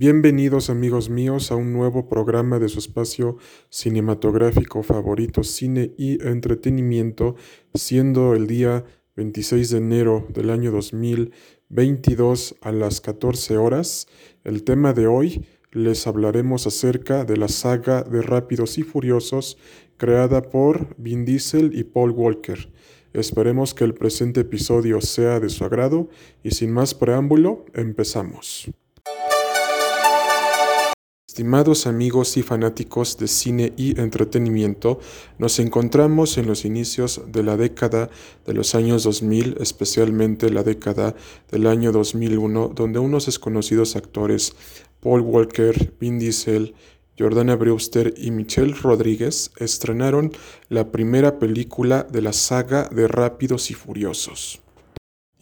Bienvenidos amigos míos a un nuevo programa de su espacio cinematográfico favorito, cine y entretenimiento, siendo el día 26 de enero del año 2022 a las 14 horas. El tema de hoy les hablaremos acerca de la saga de Rápidos y Furiosos creada por Vin Diesel y Paul Walker. Esperemos que el presente episodio sea de su agrado y sin más preámbulo, empezamos. Estimados amigos y fanáticos de cine y entretenimiento, nos encontramos en los inicios de la década de los años 2000, especialmente la década del año 2001, donde unos desconocidos actores, Paul Walker, Vin Diesel, Jordana Brewster y Michelle Rodríguez, estrenaron la primera película de la saga de Rápidos y Furiosos.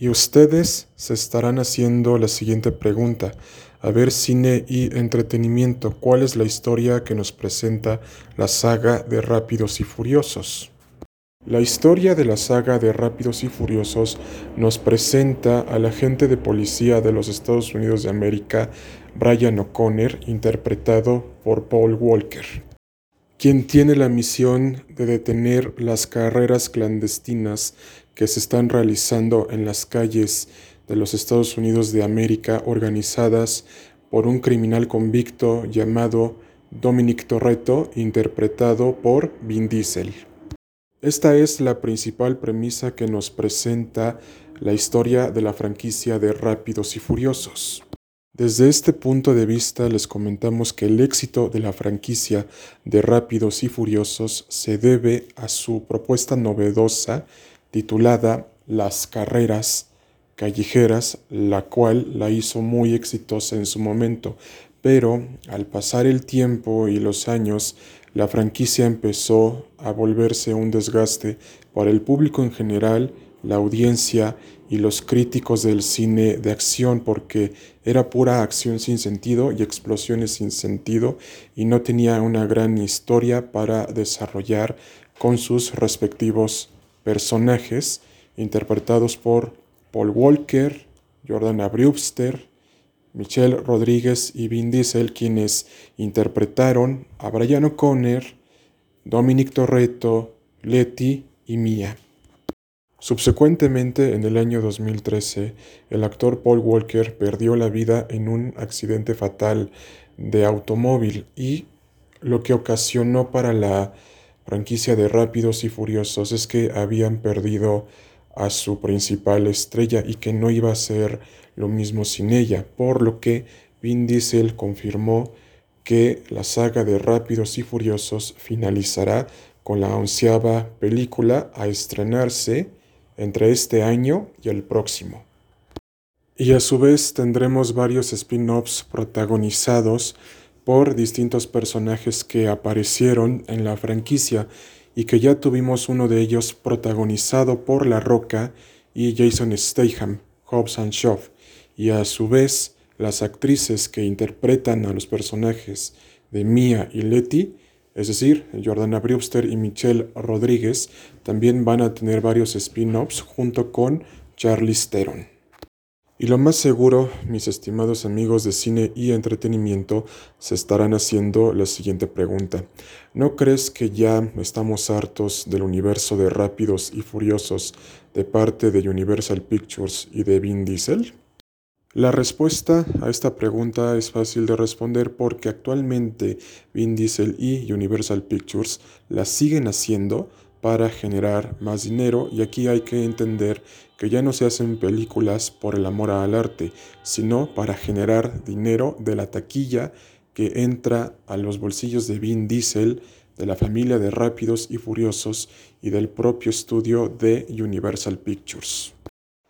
Y ustedes se estarán haciendo la siguiente pregunta. A ver, cine y entretenimiento, ¿cuál es la historia que nos presenta la saga de Rápidos y Furiosos? La historia de la saga de Rápidos y Furiosos nos presenta al agente de policía de los Estados Unidos de América, Brian O'Connor, interpretado por Paul Walker, quien tiene la misión de detener las carreras clandestinas que se están realizando en las calles de los Estados Unidos de América organizadas por un criminal convicto llamado Dominic Torreto, interpretado por Vin Diesel. Esta es la principal premisa que nos presenta la historia de la franquicia de Rápidos y Furiosos. Desde este punto de vista les comentamos que el éxito de la franquicia de Rápidos y Furiosos se debe a su propuesta novedosa titulada Las carreras callejeras, la cual la hizo muy exitosa en su momento, pero al pasar el tiempo y los años, la franquicia empezó a volverse un desgaste para el público en general, la audiencia y los críticos del cine de acción porque era pura acción sin sentido y explosiones sin sentido y no tenía una gran historia para desarrollar con sus respectivos personajes interpretados por Paul Walker, Jordana Brewster, Michelle Rodríguez y Vin Diesel, quienes interpretaron a Brian O'Connor, Dominic Torreto, Letty y Mia. Subsecuentemente, en el año 2013, el actor Paul Walker perdió la vida en un accidente fatal de automóvil y lo que ocasionó para la franquicia de Rápidos y Furiosos es que habían perdido a su principal estrella y que no iba a ser lo mismo sin ella, por lo que Vin Diesel confirmó que la saga de Rápidos y Furiosos finalizará con la onceava película a estrenarse entre este año y el próximo. Y a su vez tendremos varios spin-offs protagonizados por distintos personajes que aparecieron en la franquicia y que ya tuvimos uno de ellos protagonizado por La Roca y Jason Statham, Hobbs and Shaw, y a su vez las actrices que interpretan a los personajes de Mia y Letty, es decir, Jordana Brewster y Michelle Rodríguez, también van a tener varios spin-offs junto con Charlie Theron. Y lo más seguro, mis estimados amigos de cine y entretenimiento, se estarán haciendo la siguiente pregunta. ¿No crees que ya estamos hartos del universo de Rápidos y Furiosos de parte de Universal Pictures y de Vin Diesel? La respuesta a esta pregunta es fácil de responder porque actualmente Vin Diesel y Universal Pictures la siguen haciendo para generar más dinero y aquí hay que entender que ya no se hacen películas por el amor al arte, sino para generar dinero de la taquilla que entra a los bolsillos de Vin Diesel, de la familia de Rápidos y Furiosos y del propio estudio de Universal Pictures.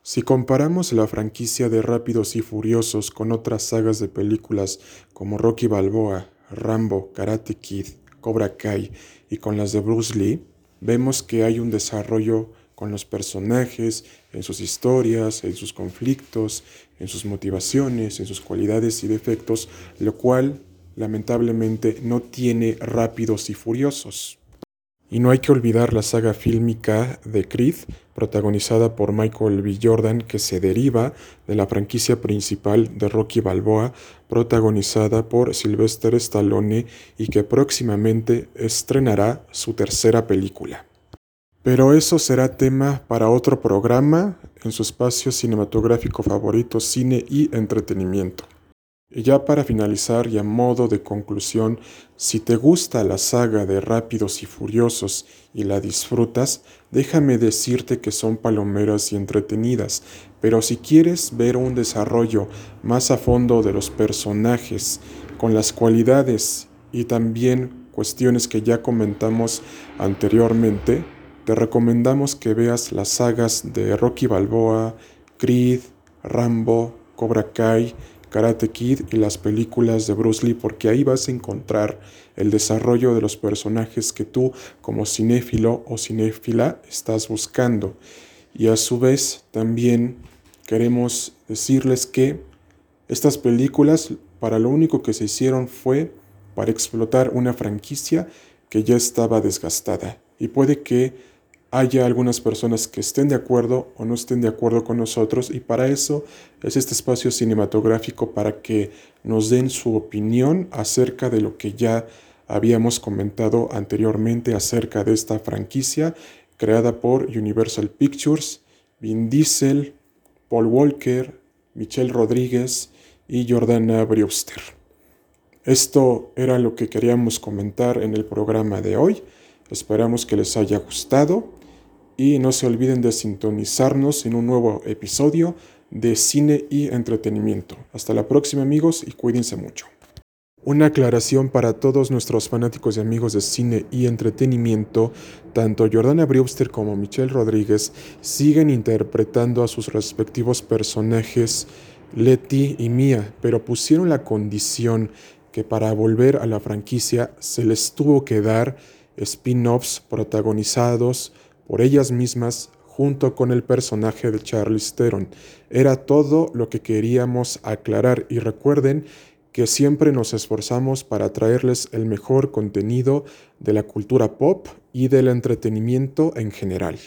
Si comparamos la franquicia de Rápidos y Furiosos con otras sagas de películas como Rocky Balboa, Rambo, Karate Kid, Cobra Kai y con las de Bruce Lee, vemos que hay un desarrollo con los personajes, en sus historias, en sus conflictos, en sus motivaciones, en sus cualidades y defectos, lo cual lamentablemente no tiene rápidos y furiosos. Y no hay que olvidar la saga fílmica de Creed, protagonizada por Michael B. Jordan, que se deriva de la franquicia principal de Rocky Balboa, protagonizada por Sylvester Stallone y que próximamente estrenará su tercera película. Pero eso será tema para otro programa en su espacio cinematográfico favorito, cine y entretenimiento. Y ya para finalizar y a modo de conclusión, si te gusta la saga de Rápidos y Furiosos y la disfrutas, déjame decirte que son palomeras y entretenidas, pero si quieres ver un desarrollo más a fondo de los personajes, con las cualidades y también cuestiones que ya comentamos anteriormente, te recomendamos que veas las sagas de Rocky Balboa, Creed, Rambo, Cobra Kai, Karate Kid y las películas de Bruce Lee porque ahí vas a encontrar el desarrollo de los personajes que tú como cinéfilo o cinéfila estás buscando. Y a su vez también queremos decirles que estas películas para lo único que se hicieron fue para explotar una franquicia que ya estaba desgastada. Y puede que haya algunas personas que estén de acuerdo o no estén de acuerdo con nosotros y para eso es este espacio cinematográfico para que nos den su opinión acerca de lo que ya habíamos comentado anteriormente acerca de esta franquicia creada por Universal Pictures, Vin Diesel, Paul Walker, Michelle Rodríguez y Jordana Brewster. Esto era lo que queríamos comentar en el programa de hoy. Esperamos que les haya gustado y no se olviden de sintonizarnos en un nuevo episodio de cine y entretenimiento. Hasta la próxima amigos y cuídense mucho. Una aclaración para todos nuestros fanáticos y amigos de cine y entretenimiento, tanto Jordana Brewster como Michelle Rodríguez siguen interpretando a sus respectivos personajes Letty y Mia, pero pusieron la condición que para volver a la franquicia se les tuvo que dar spin-offs protagonizados por ellas mismas junto con el personaje de Charlize Theron. Era todo lo que queríamos aclarar y recuerden que siempre nos esforzamos para traerles el mejor contenido de la cultura pop y del entretenimiento en general.